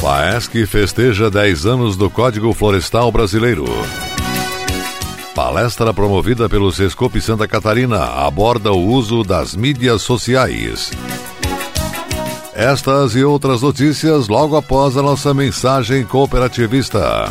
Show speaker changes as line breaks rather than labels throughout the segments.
FAESC festeja 10 anos do Código Florestal Brasileiro. Palestra promovida pelo Sescope Santa Catarina aborda o uso das mídias sociais. Estas e outras notícias logo após a nossa mensagem cooperativista.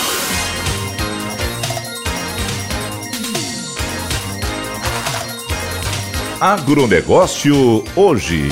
Agronegócio hoje.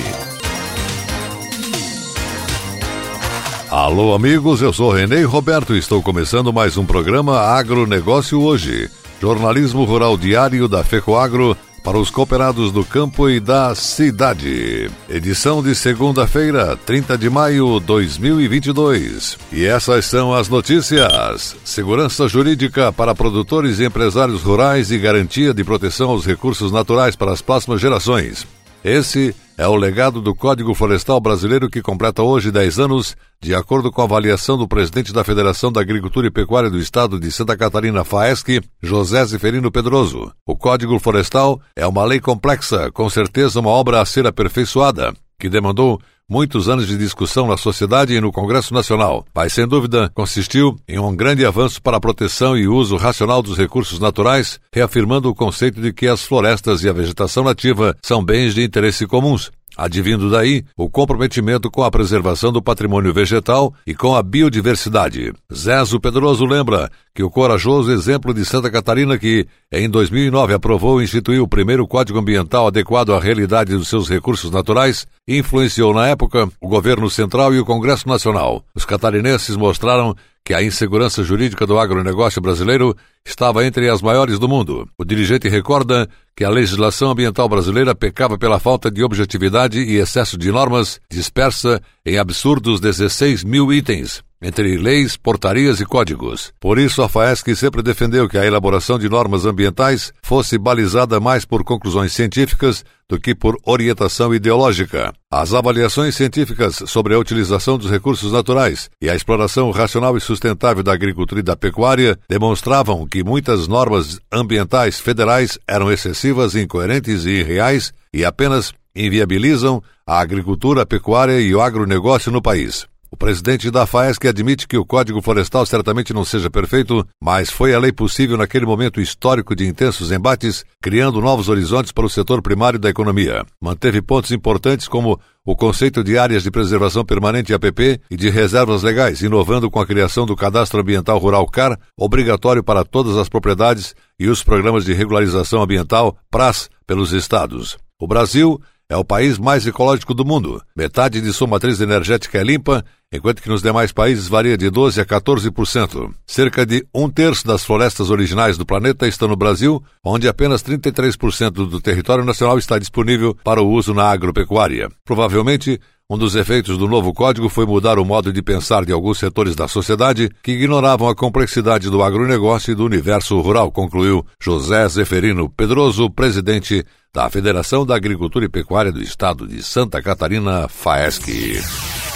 Alô, amigos, eu sou Renê Roberto e estou começando mais um programa Agronegócio hoje. Jornalismo rural diário da FECOAGro para os cooperados do campo e da cidade. Edição de segunda-feira, 30 de maio de 2022. E essas são as notícias: segurança jurídica para produtores e empresários rurais e garantia de proteção aos recursos naturais para as próximas gerações. Esse é o legado do Código Florestal Brasileiro que completa hoje 10 anos, de acordo com a avaliação do presidente da Federação da Agricultura e Pecuária do Estado de Santa Catarina, FAESC, José Zeferino Pedroso. O Código Florestal é uma lei complexa, com certeza uma obra a ser aperfeiçoada, que demandou muitos anos de discussão na sociedade e no Congresso Nacional, mas sem dúvida consistiu em um grande avanço para a proteção e uso racional dos recursos naturais, reafirmando o conceito de que as florestas e a vegetação nativa são bens de interesse comuns, advindo daí o comprometimento com a preservação do patrimônio vegetal e com a biodiversidade. Zezo Pedroso lembra que o corajoso exemplo de Santa Catarina que, em 2009, aprovou e instituiu o primeiro Código Ambiental adequado à realidade dos seus recursos naturais, influenciou na época o governo central e o Congresso Nacional. Os catarinenses mostraram que a insegurança jurídica do agronegócio brasileiro estava entre as maiores do mundo. O dirigente recorda que a legislação ambiental brasileira pecava pela falta de objetividade e excesso de normas, dispersa em absurdos 16 mil itens, entre leis, portarias e códigos. Por isso, a FAESC sempre defendeu que a elaboração de normas ambientais fosse balizada mais por conclusões científicas do que por orientação ideológica. As avaliações científicas sobre a utilização dos recursos naturais e a exploração racional e sustentável da agricultura e da pecuária demonstravam que muitas normas ambientais federais eram excessivas, incoerentes e irreais e apenas inviabilizam a agricultura, a pecuária e o agronegócio no país. O presidente da FAESC admite que o Código Florestal certamente não seja perfeito, mas foi a lei possível naquele momento histórico de intensos embates, criando novos horizontes para o setor primário da economia. Manteve pontos importantes como o conceito de áreas de preservação permanente APP e de reservas legais, inovando com a criação do Cadastro Ambiental Rural CAR, obrigatório para todas as propriedades, e os programas de regularização ambiental PRAS pelos estados. O Brasil é o país mais ecológico do mundo. Metade de sua matriz energética é limpa, enquanto que nos demais países varia de 12% a 14%. Cerca de um terço das florestas originais do planeta estão no Brasil, onde apenas 33% do território nacional está disponível para o uso na agropecuária. Provavelmente, um dos efeitos do novo código foi mudar o modo de pensar de alguns setores da sociedade que ignoravam a complexidade do agronegócio e do universo rural, concluiu José Zeferino Pedroso, presidente da Federação da Agricultura e Pecuária do Estado de Santa Catarina, FAESC.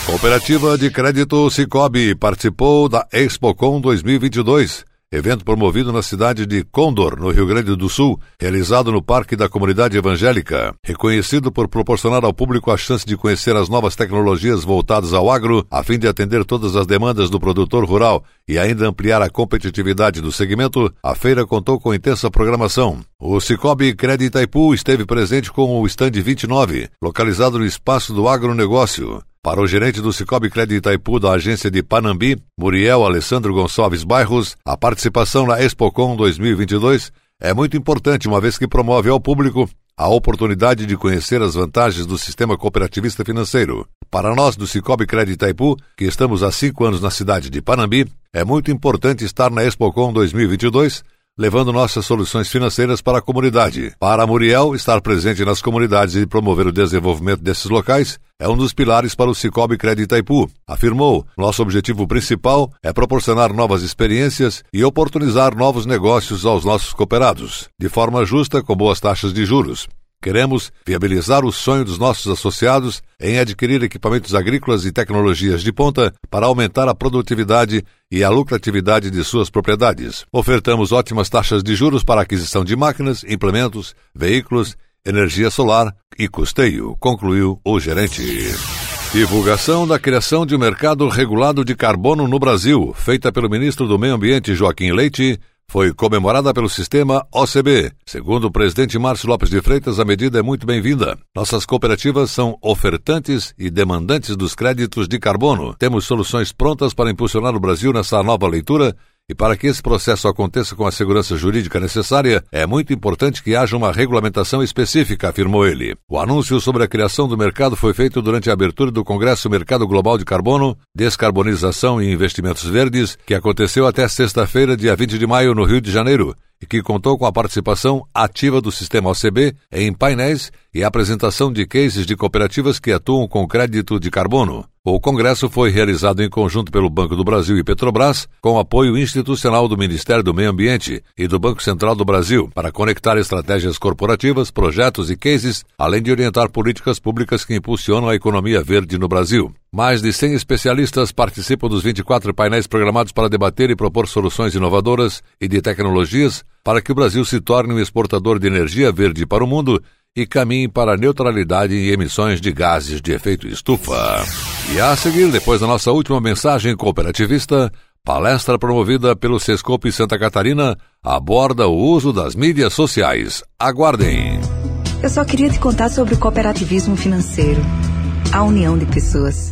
Cooperativa de Crédito Cicobi participou da ExpoCom 2022 evento promovido na cidade de Condor, no Rio Grande do Sul, realizado no Parque da Comunidade Evangélica, reconhecido por proporcionar ao público a chance de conhecer as novas tecnologias voltadas ao agro, a fim de atender todas as demandas do produtor rural e ainda ampliar a competitividade do segmento, a feira contou com intensa programação. O Cicobi Crédito Itaipu esteve presente com o Stand 29, localizado no espaço do agronegócio. Para o gerente do Cicobi Crédito Itaipu da agência de Panambi, Muriel Alessandro Gonçalves Bairros, a participação na Expocom 2022 é muito importante, uma vez que promove ao público a oportunidade de conhecer as vantagens do sistema cooperativista financeiro. Para nós do Cicobi Crédito Itaipu, que estamos há cinco anos na cidade de Panambi, é muito importante estar na Expocom 2022 levando nossas soluções financeiras para a comunidade. Para Muriel, estar presente nas comunidades e promover o desenvolvimento desses locais é um dos pilares para o Cicobi Crédito Itaipu. Afirmou, nosso objetivo principal é proporcionar novas experiências e oportunizar novos negócios aos nossos cooperados, de forma justa com boas taxas de juros. Queremos viabilizar o sonho dos nossos associados em adquirir equipamentos agrícolas e tecnologias de ponta para aumentar a produtividade e a lucratividade de suas propriedades. Ofertamos ótimas taxas de juros para aquisição de máquinas, implementos, veículos, energia solar e custeio, concluiu o gerente. Divulgação da criação de um mercado regulado de carbono no Brasil, feita pelo ministro do Meio Ambiente Joaquim Leite, foi comemorada pelo sistema OCB. Segundo o presidente Márcio Lopes de Freitas, a medida é muito bem-vinda. Nossas cooperativas são ofertantes e demandantes dos créditos de carbono. Temos soluções prontas para impulsionar o Brasil nessa nova leitura e para que esse processo aconteça com a segurança jurídica necessária, é muito importante que haja uma regulamentação específica, afirmou ele. O anúncio sobre a criação do mercado foi feito durante a abertura do Congresso Mercado Global de Carbono, Descarbonização e Investimentos Verdes, que aconteceu até sexta-feira, dia 20 de maio, no Rio de Janeiro, e que contou com a participação ativa do sistema OCB em painéis e apresentação de cases de cooperativas que atuam com crédito de carbono. O congresso foi realizado em conjunto pelo Banco do Brasil e Petrobras, com apoio institucional do Ministério do Meio Ambiente e do Banco Central do Brasil, para conectar estratégias corporativas, projetos e cases, além de orientar políticas públicas que impulsionam a economia verde no Brasil. Mais de 100 especialistas participam dos 24 painéis programados para debater e propor soluções inovadoras e de tecnologias para que o Brasil se torne um exportador de energia verde para o mundo e caminhe para a neutralidade em emissões de gases de efeito estufa. E a seguir, depois da nossa última mensagem cooperativista, palestra promovida pelo Sescope Santa Catarina aborda o uso das mídias sociais. Aguardem!
Eu só queria te contar sobre o cooperativismo financeiro. A união de pessoas.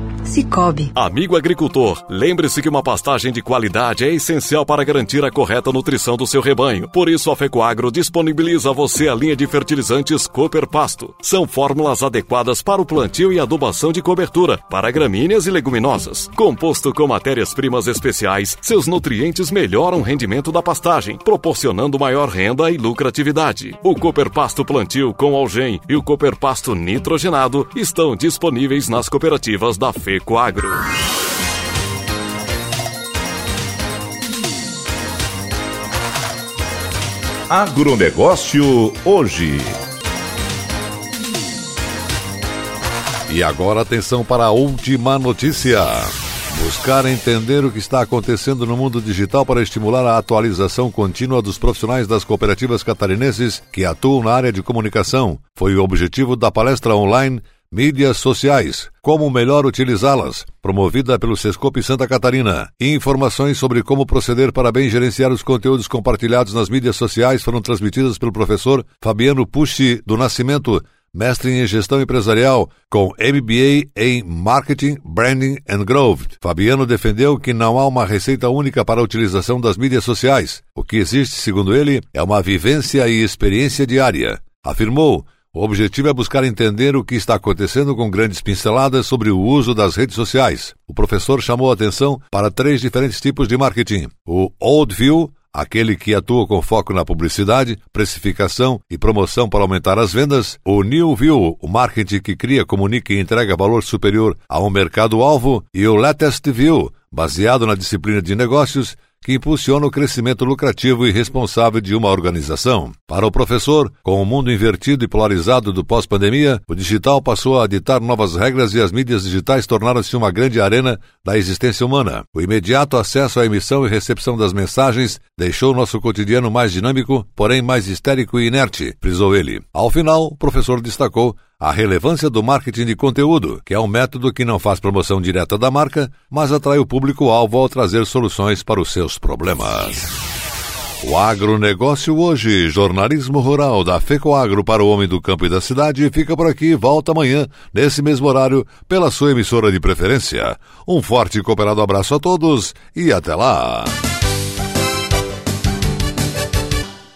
Cicobi.
Amigo agricultor, lembre-se que uma pastagem de qualidade é essencial para garantir a correta nutrição do seu rebanho. Por isso, a Fecoagro disponibiliza a você a linha de fertilizantes Cooper Pasto. São fórmulas adequadas para o plantio e adubação de cobertura, para gramíneas e leguminosas. Composto com matérias-primas especiais, seus nutrientes melhoram o rendimento da pastagem, proporcionando maior renda e lucratividade. O Cooper Pasto Plantio com Algem e o Cooper Pasto Nitrogenado estão disponíveis nas cooperativas da Fecoagro. Ecoagro.
Agronegócio hoje.
E agora atenção para a última notícia. Buscar entender o que está acontecendo no mundo digital para estimular a atualização contínua dos profissionais das cooperativas catarinenses que atuam na área de comunicação foi o objetivo da palestra online Mídias sociais, como melhor utilizá-las, promovida pelo Sescope Santa Catarina. Informações sobre como proceder para bem gerenciar os conteúdos compartilhados nas mídias sociais foram transmitidas pelo professor Fabiano Pucci do Nascimento, mestre em gestão empresarial, com MBA em Marketing, Branding and Growth. Fabiano defendeu que não há uma receita única para a utilização das mídias sociais. O que existe, segundo ele, é uma vivência e experiência diária. Afirmou O objetivo é buscar entender o que está acontecendo com grandes pinceladas sobre o uso das redes sociais. O professor chamou a atenção para três diferentes tipos de marketing: o Old View, aquele que atua com foco na publicidade, precificação e promoção para aumentar as vendas, o New View, o marketing que cria, comunica e entrega valor superior a um mercado-alvo, e o Latest View, baseado na disciplina de negócios que impulsiona o crescimento lucrativo e responsável de uma organização. Para o professor, com o mundo invertido e polarizado do pós-pandemia, o digital passou a ditar novas regras e as mídias digitais tornaram-se uma grande arena da existência humana. O imediato acesso à emissão e recepção das mensagens deixou nosso cotidiano mais dinâmico, porém mais histérico e inerte, frisou ele. Ao final, o professor destacou a relevância do marketing de conteúdo, que é um método que não faz promoção direta da marca, mas atrai o público-alvo ao trazer soluções para os seus problemas. O agronegócio hoje, jornalismo rural da FECOAGro para o homem do campo e da cidade, fica por aqui, volta amanhã, nesse mesmo horário, pela sua emissora de preferência. Um forte e cooperado abraço a todos e até lá!